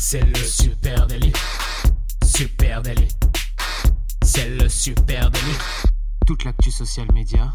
C'est le super délit. Super délit. C'est le super délit. Toute l'actu social média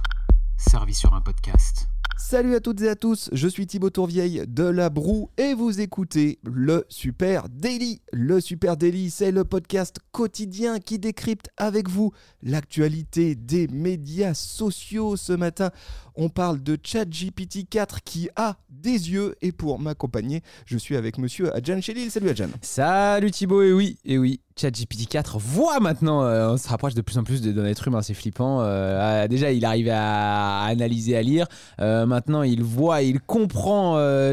servie sur un podcast. Salut à toutes et à tous, je suis Thibaut Tourvieille de La Broue et vous écoutez le Super Daily. Le Super Daily, c'est le podcast quotidien qui décrypte avec vous l'actualité des médias sociaux. Ce matin, on parle de ChatGPT 4 qui a des yeux et pour m'accompagner, je suis avec monsieur Adjan Chelil. Salut Adjan. Salut Thibaut, et oui, et oui, ChatGPT 4 voit maintenant, euh, on se rapproche de plus en plus d'un être humain, c'est flippant. Euh, ah, déjà, il arrive à, analyser, à lire. Euh, maintenant, il voit, il comprend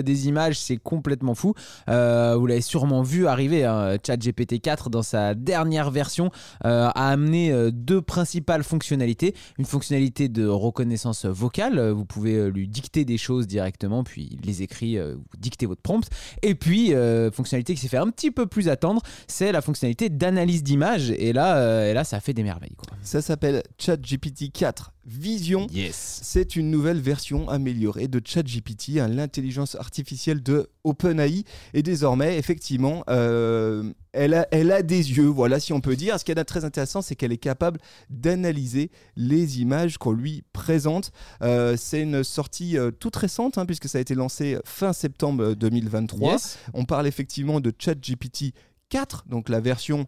des images, c'est complètement fou. vous l'avez sûrement vu arriver, hein, ChatGPT 4 dans sa dernière version a amené deux principales fonctionnalités. Une fonctionnalité de reconnaissance vocale, vous pouvez lui dicter des choses directement, puis il les écrit, vous dictez votre prompt. Et puis, fonctionnalité qui s'est fait un petit peu plus attendre, c'est la fonctionnalité d'analyse d'image et là, euh, et là ça fait des merveilles. Ça s'appelle ChatGPT 4 Vision. Yes. C'est une nouvelle version améliorée de ChatGPT, hein, l'intelligence artificielle de OpenAI. Et désormais, effectivement, euh, elle, a, elle a des yeux, voilà si on peut dire. Ce qui est très intéressant, c'est qu'elle est capable d'analyser les images qu'on lui présente. Euh, c'est une sortie toute récente, hein, puisque ça a été lancé fin septembre 2023. On parle effectivement de ChatGPT 4, donc la version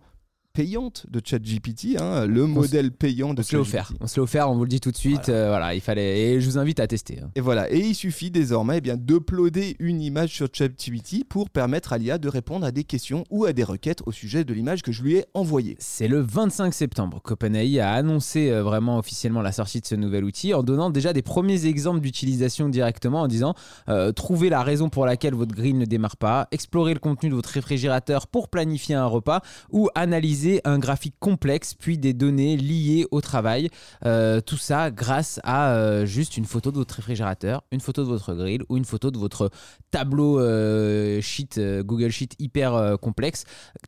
payante de ChatGPT, hein, le modèle payant de on se offert. On se l'est offert, on vous le dit tout de suite. Voilà. Euh, voilà. il fallait. Et je vous invite à tester. Hein. Et voilà. Et il suffit désormais eh bien d'uploader une image sur ChatGPT pour permettre à l'IA de répondre à des questions ou à des requêtes au sujet de l'image que je lui ai envoyée. C'est le 25 septembre qu'OpenAI a annoncé euh, vraiment officiellement la sortie de ce nouvel outil en donnant déjà des premiers exemples d'utilisation directement en disant euh, trouvez la raison pour laquelle votre grill ne démarre pas, explorez le contenu de votre réfrigérateur pour planifier un repas ou analyser un graphique complexe, puis des données liées au travail. Euh, tout ça grâce à euh, juste une photo de votre réfrigérateur, une photo de votre grill ou une photo de votre tableau euh, sheet, Google Sheet hyper complexe.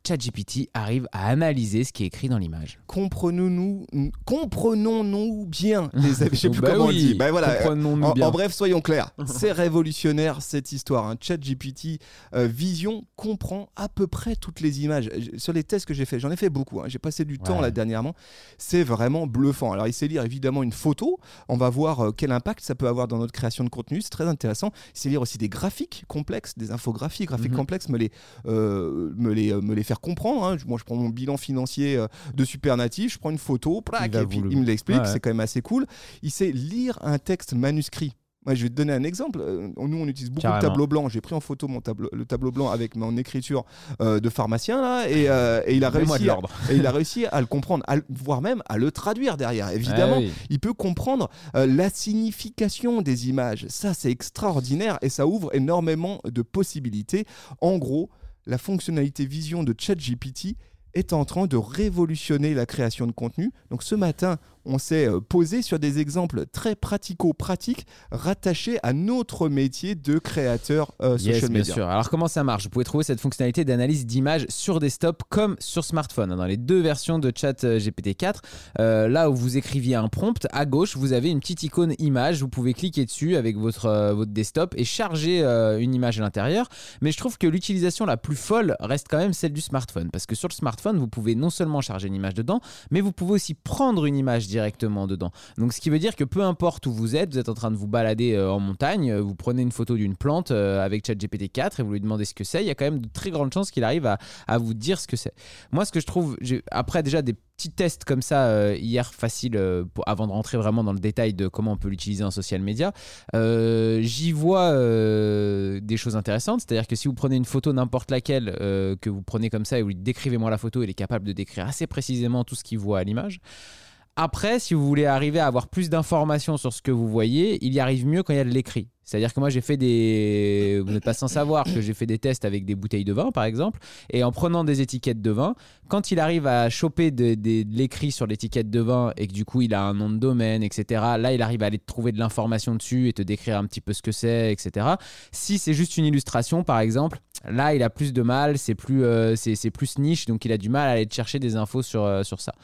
ChatGPT arrive à analyser ce qui est écrit dans l'image. Comprenons-nous, comprenons-nous bien, les amis. Je sais plus bah comment on dit. Bah voilà. En, bien. en, bref, soyons clairs. C'est révolutionnaire cette histoire. Hein. ChatGPT Vision comprend à peu près toutes les images. Sur les tests que j'ai fait, j'en ai fait beaucoup. Hein. J'ai passé du temps là dernièrement. C'est vraiment bluffant. Alors, il sait lire évidemment une photo. On va voir euh, quel impact ça peut avoir dans notre création de contenu. C'est très intéressant. Il sait lire aussi des graphiques complexes, des infographies, graphiques mhm. complexes, me les, euh, me, les, euh, me les faire comprendre. Hein. Moi, je prends mon bilan financier de Supernatif, je prends une photo, et puis il me l'explique. C'est quand même assez cool. Il sait lire un texte manuscrit. Moi, je vais te donner un exemple. Euh, nous, on utilise beaucoup de tableaux blancs. J'ai pris en photo mon tableau, le tableau blanc avec mon écriture euh, de pharmacien là, et, euh, et, il a réussi, à, et il a réussi à le comprendre, voire même à le traduire derrière. Évidemment, ah il peut comprendre la signification des images. Ça, c'est extraordinaire et ça ouvre énormément de possibilités. En gros, la fonctionnalité vision de ChatGPT est en train de révolutionner la création de contenu. Donc ce matin, on s'est euh, posé sur des exemples très pratico-pratiques rattachés à notre métier de créateur euh, social media. Bien sûr. Alors comment ça marche? Vous pouvez trouver cette fonctionnalité d'analyse d'image sur desktop comme sur smartphone. Dans les deux versions de chat euh, GPT-4, là où vous écriviez un prompt, à gauche, vous avez une petite icône image. Vous pouvez cliquer dessus avec votre, votre desktop et charger une image à l'intérieur. Mais je trouve que l'utilisation la plus folle reste quand même celle du smartphone. Parce que sur le smartphone, vous pouvez non seulement charger une image dedans, mais vous pouvez aussi prendre une image directement dedans. Donc ce qui veut dire que peu importe où vous êtes, vous êtes en train de vous balader euh, en montagne, euh, vous prenez une photo d'une plante euh, avec ChatGPT 4 et vous lui demandez ce que c'est, il y a quand même de très grandes chances qu'il arrive à, à, vous dire ce que c'est. Moi ce que je trouve, après déjà des petits tests comme ça hier facile avant de rentrer vraiment dans le détail de comment on peut l'utiliser en social media, j'y vois des choses intéressantes. C'est-à-dire que si vous prenez une photo n'importe laquelle que vous prenez comme ça et vous lui décrivez moi la photo, il est capable de décrire assez précisément tout ce qu'il voit à l'image. Après, si vous voulez arriver à avoir plus d'informations sur ce que vous voyez, il y arrive mieux quand il y a de l'écrit. C'est-à-dire que moi, j'ai fait des. Vous n'êtes pas sans savoir que j'ai fait des tests avec des bouteilles de vin, par exemple. Et en prenant des étiquettes de vin, quand il arrive à choper de, l'écrit sur l'étiquette de vin et que du coup, il a un nom de domaine, etc., là, il arrive à aller trouver de l'information dessus et te décrire un petit peu ce que c'est, etc. Si c'est juste une illustration, par exemple, là, il a plus de mal, c'est plus, euh, plus niche, donc il a du mal à aller chercher des infos sur, euh, sur ça.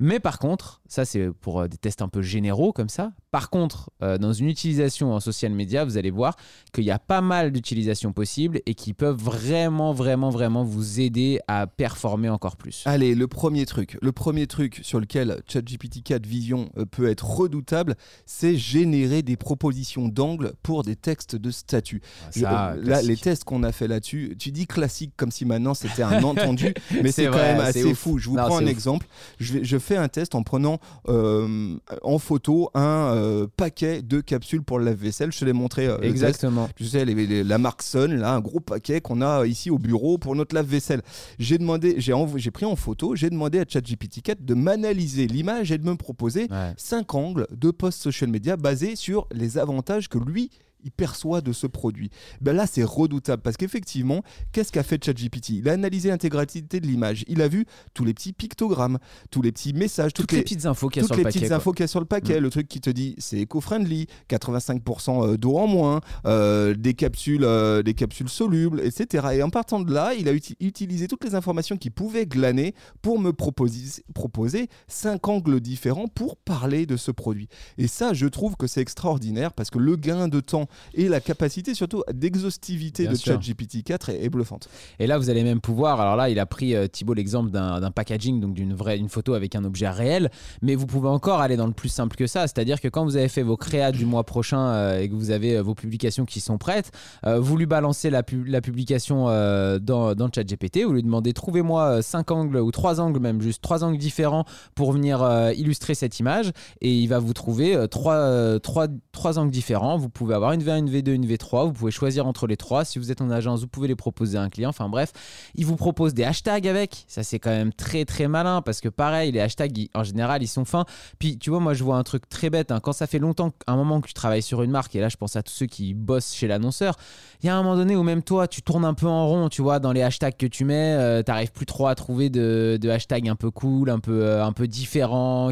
Mais par contre, ça c'est pour euh, des tests un peu généraux comme ça. Par contre, euh, dans une utilisation en social media, vous allez voir qu'il y a pas mal d'utilisations possibles et qui peuvent vraiment, vraiment, vraiment vous aider à performer encore plus. Allez, le premier truc, le premier truc sur lequel ChatGPT 4 Vision euh, peut être redoutable, c'est générer des propositions d'angle pour des textes de statut. Ah, euh, là, les tests qu'on a fait là-dessus, tu dis classique comme si maintenant c'était un entendu, mais c'est quand même assez fou. Je vous prends un exemple. Je, je, fais un test en prenant en photo un euh, paquet de capsules pour le lave-vaisselle. Je te l'ai montré. Euh, Exactement. Tu sais, la marque Sun, là, un gros paquet qu'on a ici au bureau pour notre lave-vaisselle. J'ai demandé, j'ai pris en photo, j'ai demandé à ChatGPT 4 de m'analyser l'image et de me proposer cinq angles de post social media basés sur les avantages que lui il perçoit de ce produit. Ben là, c'est redoutable parce qu'effectivement, qu'est-ce qu'a fait ChatGPT? Il a analysé l'intégralité de l'image. Il a vu tous les petits pictogrammes, tous les petits messages, toutes, les, petites infos qu'il y a sur le paquet. Toutes les petites infos qu'il y a sur le paquet. Le truc qui te dit c'est éco-friendly, 85% euh, d'eau en moins, euh, des capsules, euh, des capsules solubles, etc. Et en partant de là, il a utilisé toutes les informations qu'il pouvait glaner pour me proposer, proposer cinq angles différents pour parler de ce produit. Et ça, je trouve que c'est extraordinaire parce que le gain de temps et la capacité surtout d'exhaustivité de ChatGPT 4 est, bluffante. Et là, vous allez même pouvoir, alors là, il a pris euh, Thibault l'exemple d'un packaging, donc d'une vraie une photo avec un objet réel, mais vous pouvez encore aller dans le plus simple que ça, c'est-à-dire que quand vous avez fait vos créas du mois prochain euh, et que vous avez euh, vos publications qui sont prêtes, vous lui balancez la, la publication dans, dans ChatGPT, vous lui demandez trouvez-moi cinq angles ou trois angles même, juste trois angles différents pour venir illustrer cette image, et il va vous trouver trois, trois, trois angles différents. Vous pouvez avoir une une V1, une V2, une V3. Vous pouvez choisir entre les trois. Si vous êtes en agence, vous pouvez les proposer à un client. Enfin bref, il vous propose des hashtags avec. Ça, c'est quand même très très malin parce que pareil, les hashtags, en général, ils sont fins. Puis tu vois, moi, je vois un truc très bête. Hein. Quand ça fait longtemps, un moment que tu travailles sur une marque, et là, je pense à tous ceux qui bossent chez l'annonceur, il y a un moment donné où même toi, tu tournes un peu en rond, tu vois, dans les hashtags que tu mets. Euh, tu n'arrives plus trop à trouver de, hashtags un peu cool, un peu, euh, un peu différents.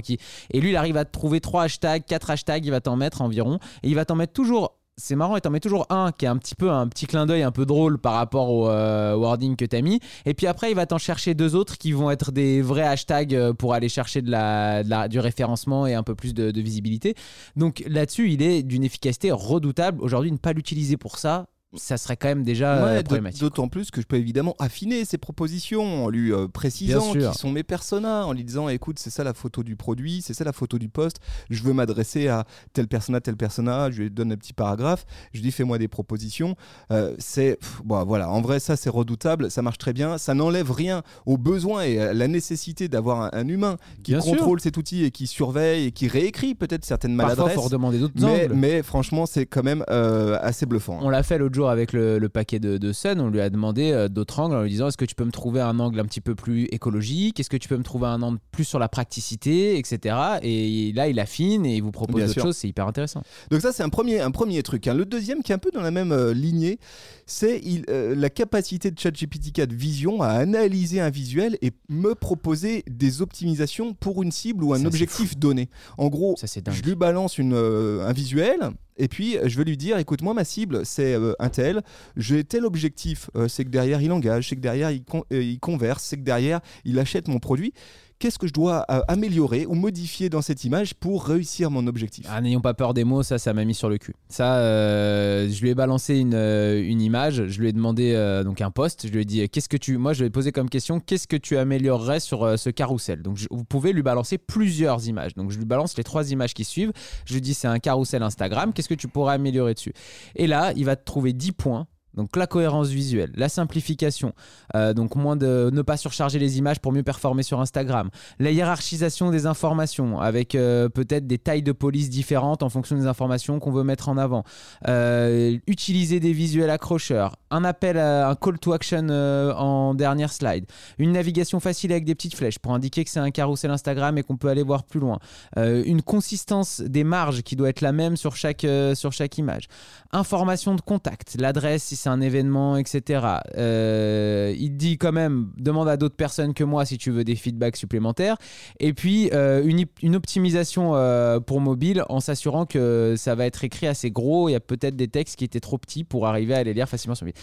Et lui, il arrive à trouver trois hashtags, quatre hashtags, il va t'en mettre environ. Et il va t'en mettre toujours c'est marrant, et t'en mets toujours un qui est un petit peu un petit clin d'œil un peu drôle par rapport au euh, wording que t'as mis. Et puis après, il va t'en chercher deux autres qui vont être des vrais hashtags euh, pour aller chercher du référencement et un peu plus de visibilité. Donc là-dessus, il est d'une efficacité redoutable. Aujourd'hui, ne pas l'utiliser pour ça, ça serait quand même déjà euh, problématique. D'autant plus que je peux évidemment affiner ces propositions en lui euh, précisant qui sont mes personas, en lui disant écoute, c'est ça la photo du produit, c'est ça la photo du poste, je veux m'adresser à tel persona, tel persona, je lui donne un petit paragraphe, je lui dis fais-moi des propositions. Euh, c'est. Bon, voilà, en vrai, ça c'est redoutable, ça marche très bien, ça n'enlève rien au besoin et à la nécessité d'avoir un, humain qui contrôle cet outil et qui surveille et qui réécrit peut-être certaines maladresses. Parfois, faut redemander d'autres mais, mais, franchement, c'est quand même assez bluffant. On l'a fait l'autre jour avec le, paquet de, de, Sun, on lui a demandé euh, d'autres angles en lui disant est-ce que tu peux me trouver un angle un petit peu plus écologique? Est-ce que tu peux me trouver un angle plus sur la praticité, etc. Et là, il affine et il vous propose d'autres choses, c'est hyper intéressant. Donc ça, c'est un premier, un premier truc. Hein. Le deuxième, qui est un peu dans la même euh, lignée, c'est euh, la capacité de ChatGPT 4 Vision à analyser un visuel et me proposer des optimisations pour une cible ou un objectif donné. En gros, je lui balance une, un visuel, et puis, je vais lui dire, écoute, moi, ma cible, c'est euh, un tel, j'ai tel objectif, euh, c'est que derrière, il engage, c'est que derrière, il, euh, il converse, c'est que derrière, il achète mon produit qu'est-ce que je dois euh, améliorer ou modifier dans cette image pour réussir mon objectif? Ah, N'ayons pas peur des mots, ça, ça m'a mis sur le cul. Ça, euh, je lui ai balancé une, euh, une, image, je lui ai demandé donc un post, je lui ai dit qu'est-ce que tu, moi, je lui ai posé comme question qu'est-ce que tu améliorerais sur ce carrousel? Donc, vous pouvez lui balancer plusieurs images. Donc, je lui balance les trois images qui suivent. Je lui dis c'est un carrousel Instagram, qu'est-ce que tu pourrais améliorer dessus? Et là, il va te trouver 10 points donc la cohérence visuelle, la simplification, euh, donc moins de ne pas surcharger les images pour mieux performer sur Instagram, la hiérarchisation des informations avec euh, peut-être des tailles de police différentes en fonction des informations qu'on veut mettre en avant, euh, utiliser des visuels accrocheurs, un appel à un call to action en dernière slide, une navigation facile avec des petites flèches pour indiquer que c'est un carrousel Instagram et qu'on peut aller voir plus loin, une consistance des marges qui doit être la même sur chaque, sur chaque image, information de contact, l'adresse si un événement, etc. Euh, il dit quand même, demande à d'autres personnes que moi si tu veux des feedbacks supplémentaires. Et puis euh, une, une, optimisation euh, pour mobile en s'assurant que ça va être écrit assez gros. Il y a peut-être des textes qui étaient trop petits pour arriver à les lire facilement sur mobile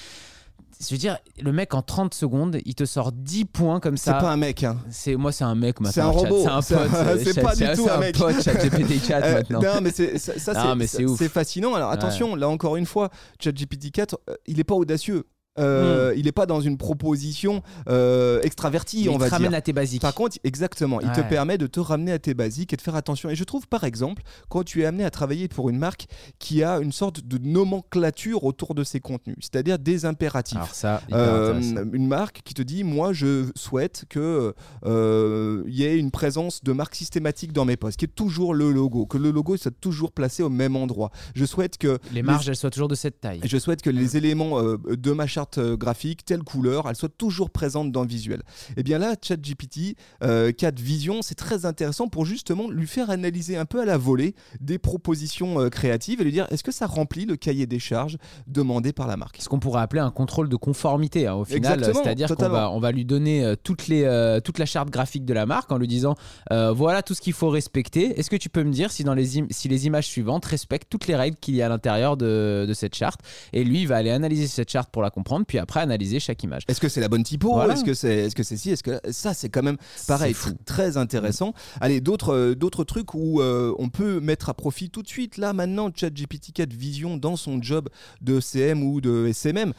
je veux dire, le mec en 30 secondes, il te sort 10 points comme ça. C'est pas un mec. Hein. C'est moi, c'est un mec maintenant. C'est un robot. C'est un pote. C'est pas du tout un mec. pote, ChatGPT 4 Euh, maintenant. non, mais c'est ça, c'est- c'est c'est fascinant. Alors attention, là encore une fois, ChatGPT 4, euh, il est pas audacieux. Euh, Il est pas dans une proposition euh, extravertie, Mais on il va te ramène dire. à tes basiques. Par contre, exactement, il te permet de te ramener à tes basiques et de faire attention. Et je trouve, par exemple, quand tu es amené à travailler pour une marque qui a une sorte de nomenclature autour de ses contenus, c'est-à-dire des impératifs. Alors ça, hyper Euh, une marque qui te dit moi je souhaite que euh, il y ait une présence de marque systématique dans mes posts qui est toujours le logo que le logo soit toujours placé au même endroit je souhaite que les marges, elles soient toujours de cette taille. je souhaite que les éléments de ma charte euh, graphique, telle couleur, elles soient toujours présentes dans le visuel. Et bien là, ChatGPT euh, 4 Vision, c'est très intéressant pour justement lui faire analyser un peu à la volée des propositions euh, créatives et lui dire est-ce que ça remplit le cahier des charges demandé par la marque? Ce qu'on pourrait appeler un contrôle de conformité hein, au final. C'est-à-dire qu'on va, on va lui donner euh, toutes les, toute la charte graphique de la marque en lui disant voilà tout ce qu'il faut respecter. Est-ce que tu peux me dire si, dans les, si les images suivantes respectent toutes les règles qu'il y a à l'intérieur de, de cette charte? Et lui il va aller analyser cette charte pour la comprendre puis après analyser chaque image Est-ce que c'est la bonne typo Voilà. Est-ce que c'est est-ce que c'est si Est-ce que ça c'est quand même pareil fou. très intéressant. Allez d'autres euh, d'autres trucs où euh, on peut mettre à profit tout de suite là maintenant ChatGPT 4 Vision dans son job de CM ou de SMM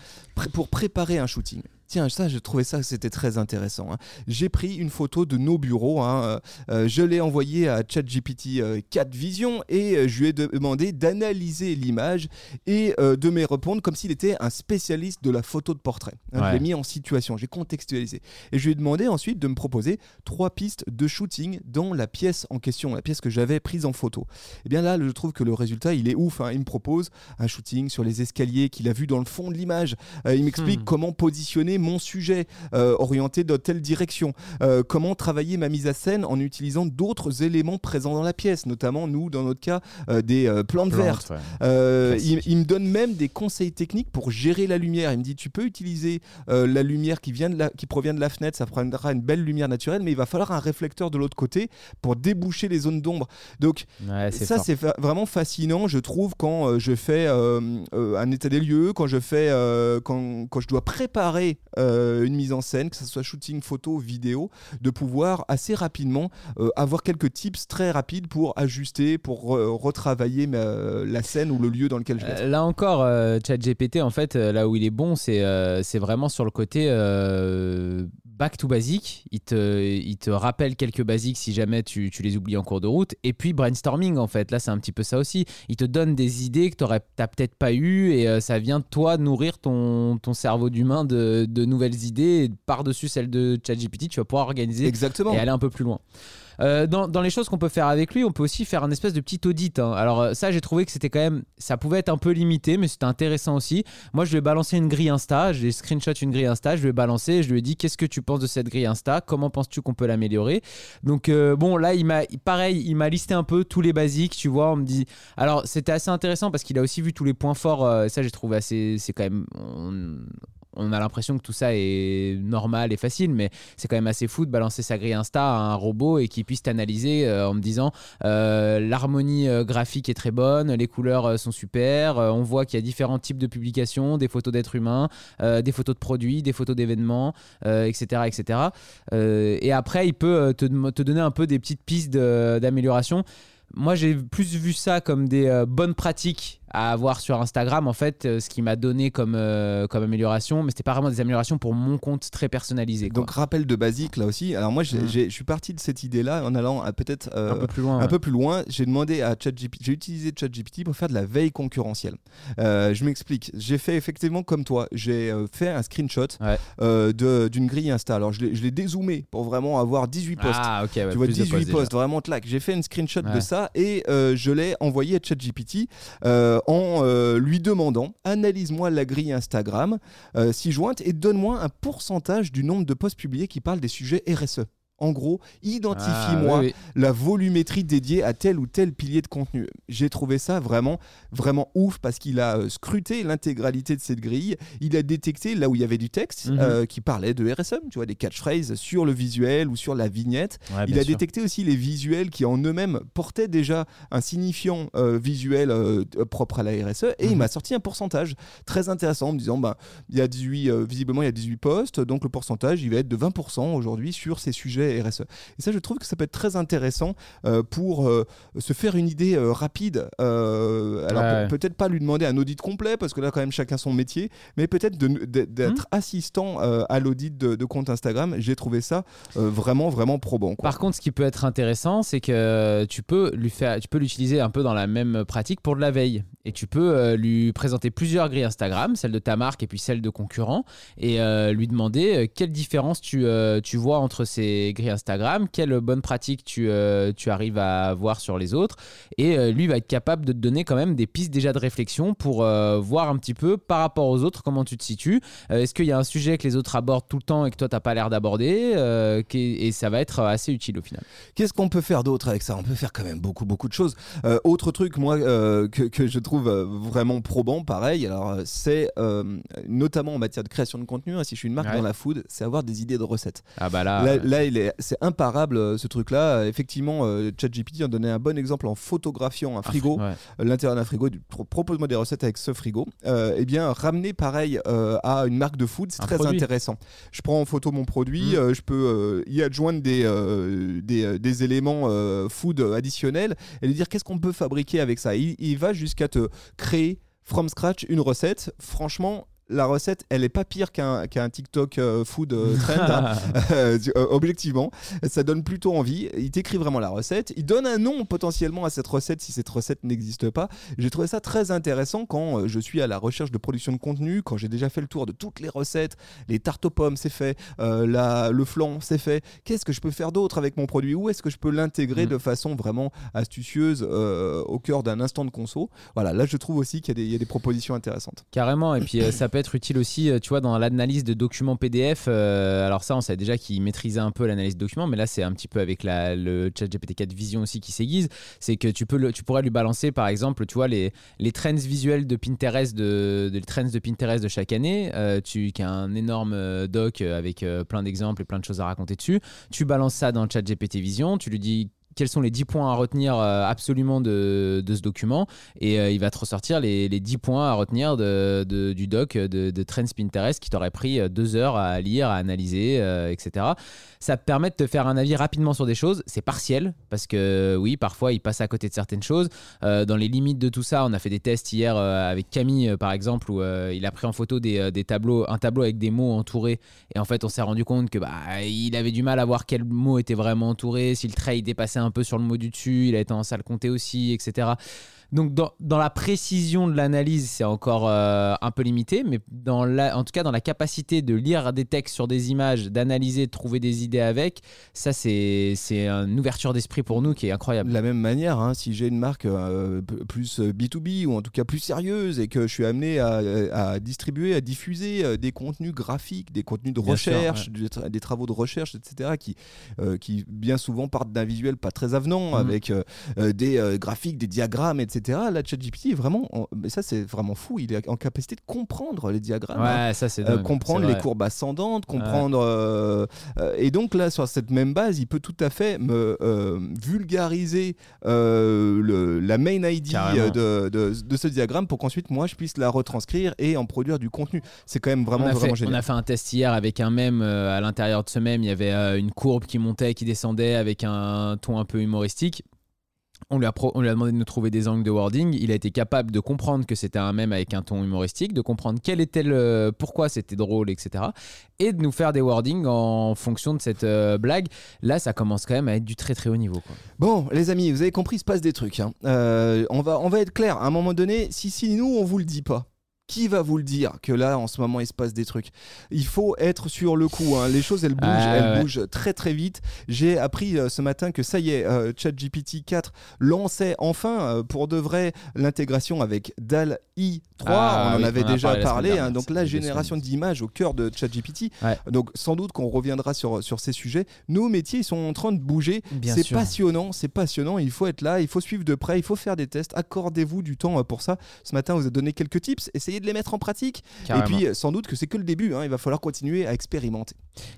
pour préparer un shooting. Tiens, ça, je trouvais ça, c'était très intéressant. hein. J'ai pris une photo de nos bureaux, hein, euh, euh, je l'ai envoyée à ChatGPT euh, 4 Vision et euh, je lui ai demandé d'analyser l'image et euh, de me répondre comme s'il était un spécialiste de la photo de portrait. Hein, Ouais. Je l'ai mis en situation, j'ai contextualisé. Et je lui ai demandé ensuite de me proposer trois pistes de shooting dans la pièce en question, la pièce que j'avais prise en photo. Et bien là, je trouve que le résultat, il est ouf. hein. Il me propose un shooting sur les escaliers qu'il a vu dans le fond de l'image. Euh, il m'explique Hmm. comment positionner mon sujet euh, orienté dans telle direction, Euh, comment travailler ma mise à scène en utilisant d'autres éléments présents dans la pièce, notamment nous, dans notre cas, euh, des plantes vertes. Ouais. Il, me donne même des conseils techniques pour gérer la lumière. Il me dit tu peux utiliser la lumière qui, vient de la, qui provient de la fenêtre, ça prendra une belle lumière naturelle, mais il va falloir un réflecteur de l'autre côté pour déboucher les zones d'ombre. Donc Ouais, ça c'est fa- vraiment fascinant, je trouve, quand je fais un état des lieux, quand je fais, quand, quand je dois préparer euh, une mise en scène, que ce soit shooting, photo, vidéo, de pouvoir assez rapidement euh, avoir quelques tips très rapides pour ajuster, pour re- retravailler ma- la scène ou le lieu dans lequel je vais. Euh, Là encore, euh, ChatGPT, en fait, euh, là où il est bon, c'est euh, c'est vraiment sur le côté euh, back to basic. Il te, il te rappelle quelques basiques si jamais tu, tu les oublies en cours de route. Et puis brainstorming, en fait. Là, c'est un petit peu ça aussi. Il te donne des idées que tu n'as peut-être pas eues et euh, ça vient toi nourrir ton, ton cerveau d'humain de nouvelles idées. Et par-dessus celles de ChatGPT, tu vas pouvoir organiser Exactement. et aller un peu plus loin. Euh, dans, dans les choses qu'on peut faire avec lui, on peut aussi faire un espèce de petit audit. hein. Alors euh, ça, j'ai trouvé que c'était quand même, ça pouvait être un peu limité, mais c'était intéressant aussi. Moi, je lui ai balancé une grille Insta, je lui ai screenshot une grille Insta, je lui ai balancé, je lui ai dit qu'est-ce que tu penses de cette grille Insta, comment penses-tu qu'on peut l'améliorer? Donc euh, bon, là, il m'a, pareil, il m'a listé un peu tous les basiques, tu vois. On me dit, alors c'était assez intéressant parce qu'il a aussi vu tous les points forts. euh, ça, j'ai trouvé assez, c'est quand même. on- on a l'impression que tout ça est normal et facile, mais c'est quand même assez fou de balancer sa grille Insta à un robot et qu'il puisse t'analyser euh, en me disant euh, l'harmonie euh, graphique est très bonne, les couleurs sont super, on voit qu'il y a différents types de publications, des photos d'êtres humains, des photos de produits, des photos d'événements, etc. etc. Et après, il peut te, donner un peu des petites pistes d'amélioration. Moi, j'ai plus vu ça comme des bonnes pratiques à avoir sur Instagram, en fait, euh, ce qui m'a donné comme, euh, comme amélioration, mais c'était pas vraiment des améliorations pour mon compte très personnalisé. quoi. Donc rappel de basique là aussi. Alors moi Mm. je suis parti de cette idée là en allant peut-être euh, un peu plus loin. un ouais. peu plus loin, j'ai demandé à ChatGPT, j'ai utilisé ChatGPT pour faire de la veille concurrentielle. Euh, je m'explique. J'ai fait effectivement comme toi, j'ai fait un screenshot Ouais. d'une grille Insta. Alors je l'ai dézoomé pour vraiment avoir 18 posts. Ah, ok, ouais, tu vois plus de 18 posts posts, vraiment clac. J'ai fait une screenshot de ça et je l'ai envoyé à ChatGPT en euh, lui demandant analyse-moi la grille Instagram euh, ci-jointe et donne-moi un pourcentage du nombre de posts publiés qui parlent des sujets RSE. En gros, identifie-moi Ah, oui, la volumétrie dédiée à tel ou tel pilier de contenu. J'ai trouvé ça vraiment, vraiment ouf parce qu'il a euh, scruté l'intégralité de cette grille. Il a détecté là où il y avait du texte Mhm. euh, qui parlait de RSM, tu vois, des catchphrases sur le visuel ou sur la vignette. Ouais, il a sûr. détecté aussi les visuels qui en eux-mêmes portaient déjà un signifiant euh, visuel propre à la RSE et il Mhm. m'a sorti un pourcentage très intéressant en me disant bah, il y a 18, euh, visiblement il y a 18 postes, donc le pourcentage il va être de 20% aujourd'hui sur ces sujets RSE. Et ça je trouve que ça peut être très intéressant euh, pour euh, se faire une idée euh, rapide. Alors Ouais. peut-être pas lui demander un audit complet parce que là quand même chacun son métier, mais peut-être d'être Mhm. assistant à l'audit de, de compte Instagram. J'ai trouvé ça vraiment vraiment probant. quoi. Par contre, ce qui peut être intéressant, c'est que tu peux lui faire, tu peux l'utiliser un peu dans la même pratique pour de la veille. Et tu peux lui présenter plusieurs grilles Instagram, celle de ta marque et puis celle de concurrents, et lui demander quelle différence tu, tu vois entre ces grilles Instagram, quelle bonne pratique tu, euh, tu arrives à voir sur les autres. Et euh, lui va être capable de te donner quand même des pistes déjà de réflexion pour euh, voir un petit peu par rapport aux autres comment tu te situes. Est-ce qu'il y a un sujet que les autres abordent tout le temps et que toi t'as pas l'air d'aborder Et ça va être assez utile au final. Qu'est-ce qu'on peut faire d'autre avec ça? On peut faire quand même beaucoup, beaucoup de choses. Autre truc, moi, que, que je trouve vraiment probant, pareil, alors c'est notamment en matière de création de contenu, hein, si je suis une marque Ouais. dans la food, c'est avoir des idées de recettes. Ah bah là. Là, là, il est, c'est imparable euh, ce truc-là. Effectivement, euh, ChatGPT en donnait un bon exemple en photographiant un frigo, Ouais. euh, l'intérieur d'un frigo. Propose-moi des recettes avec ce frigo. Euh, eh bien, ramener pareil euh, à une marque de food, c'est très produit. intéressant. Je prends en photo mon produit, Mm. euh, je peux y adjoindre des, des, des éléments food additionnels et lui dire qu'est-ce qu'on peut fabriquer avec ça. Il, il va jusqu'à te créer from scratch une recette. Franchement, la recette, elle est pas pire qu'un qu'un TikTok euh, food euh, trend. hein. Euh, objectivement, ça donne plutôt envie. Il t'écrit vraiment la recette. Il donne un nom potentiellement à cette recette si cette recette n'existe pas. J'ai trouvé ça très intéressant quand je suis à la recherche de production de contenu, quand j'ai déjà fait le tour de toutes les recettes. Les tartes aux pommes, c'est fait. La- le flan, c'est fait. Qu'est-ce que je peux faire d'autre avec mon produit? Où est-ce que je peux l'intégrer Mm. de façon vraiment astucieuse au cœur d'un instant de conso? Voilà, là je trouve aussi qu'il y, a des- il y a des propositions intéressantes. Carrément, et puis ça peut être utile aussi, euh, tu vois, dans l'analyse de documents PDF. euh, alors ça, on savait déjà qu'il maîtrisait un peu l'analyse de documents, mais là, c'est un petit peu avec le chat GPT-4 Vision aussi qui s'aiguise. C'est que tu, peux le, tu pourrais lui balancer, par exemple, tu vois, les, les trends visuels de Pinterest de, les trends de Pinterest de chaque année, euh, tu, qui a un énorme doc avec plein d'exemples et plein de choses à raconter dessus. Tu balances ça dans le chat GPT Vision, tu lui dis quels sont les 10 points à retenir euh, absolument de, ce document et euh, il va te ressortir les, les 10 points à retenir du doc de, Trends Pinterest qui t'aurait pris euh, deux heures à lire, à analyser, etc. Ça permet de te faire un avis rapidement sur des choses. C'est partiel parce que oui, parfois il passe à côté de certaines choses. Dans les limites de tout ça, on a fait des tests hier avec Camille par exemple où il a pris en photo des, tableaux, un tableau avec des mots entourés et en fait on s'est rendu compte que bah, il avait du mal à voir quel mot était vraiment entouré, si le trait dépassait un peu sur le mot du dessus, il avait tendance à le compter aussi, etc. Donc dans, dans la précision de l'analyse, c'est encore euh, un peu limité, mais dans la, en tout cas dans la capacité de lire des textes sur des images, d'analyser, de trouver des idées avec, ça c'est c'est une ouverture d'esprit pour nous qui est incroyable. De la même manière, hein, si j'ai une marque euh, plus euh, B2B ou en tout cas plus sérieuse et que je suis amené à, à distribuer, à diffuser euh, des contenus graphiques, des contenus de Bien sûr, recherche, des, tra- des travaux de recherche, etc., qui, euh, qui bien souvent partent d'un visuel pas très avenant Mhm. avec euh, euh, des euh, graphiques, des diagrammes, etc. Là, ChatGPT est vraiment, en- mais ça c'est vraiment fou, il est en capacité de comprendre les diagrammes. hein. Ça Euh, comprendre les courbes ascendantes, comprendre. euh, euh, et donc là, sur cette même base, il peut tout à fait me vulgariser le- la main ID de, de- de ce diagramme pour qu'ensuite moi je puisse la retranscrire et en produire du contenu. C'est quand même vraiment, on, a vraiment fait, on génial. a fait un test hier avec un euh, à l'intérieur de ce mème, il y avait une courbe qui montait, qui descendait avec un ton un peu humoristique. On lui, a demandé de nous trouver des angles de wording. Il a été capable de comprendre que c'était un mème avec un ton humoristique, de comprendre quel était le, pourquoi c'était drôle, etc. Et de nous faire des wordings en fonction de cette euh, blague. Là, ça commence quand même à être du très très haut niveau. Bon, les amis, vous avez compris, il se passe des trucs. hein. Euh, on, va, on va être clair. À un moment donné, si, si nous, on vous le dit pas, qui va vous le dire que là, en ce moment, il se passe des trucs? Il faut être sur le coup. hein. Les choses, elles bougent, Ah, elles ouais. bougent très très vite. J'ai appris euh, ce matin que ça y est, euh, ChatGPT 4 lançait enfin euh, pour de vrai l'intégration avec DAL-I 3. Ah, on en oui, avait on déjà parlé dernière, hein. donc la génération d'images au cœur de ChatGPT. Ouais. Donc sans doute qu'on reviendra sur, sur ces sujets. Nos métiers, ils sont en train de bouger. C'est passionnant, c'est passionnant. Il faut être là, il faut suivre de près, il faut faire des tests. Accordez-vous du temps pour ça. Ce matin, on vous a donné quelques tips. Essayez de les mettre en pratique. Carrément. Et puis, sans doute que c'est que le début. hein. Il va falloir continuer à expérimenter.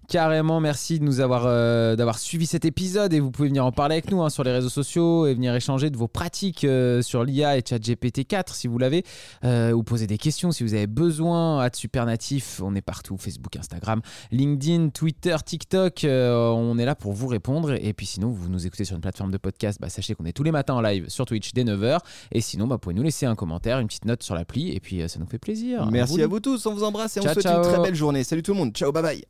Carrément, merci de nous avoir euh, d'avoir suivi cet épisode et vous pouvez venir en parler avec nous hein, sur les réseaux sociaux et venir échanger de vos pratiques euh, sur l'IA et ChatGPT 4 si vous l'avez euh, ou poser des questions si vous avez besoin. À Supernatif, on est partout Facebook, Instagram, LinkedIn, Twitter, TikTok. on est là pour vous répondre et puis sinon vous nous écoutez sur une plateforme de podcast, bah, sachez qu'on est tous les matins en live sur Twitch dès 9h et sinon bah, vous pouvez nous laisser un commentaire, une petite note sur l'appli et puis ça nous fait plaisir. Merci à vous tous. On vous embrasse et on Ciao, vous souhaite une très belle journée. Salut tout le monde. Ciao, bye bye.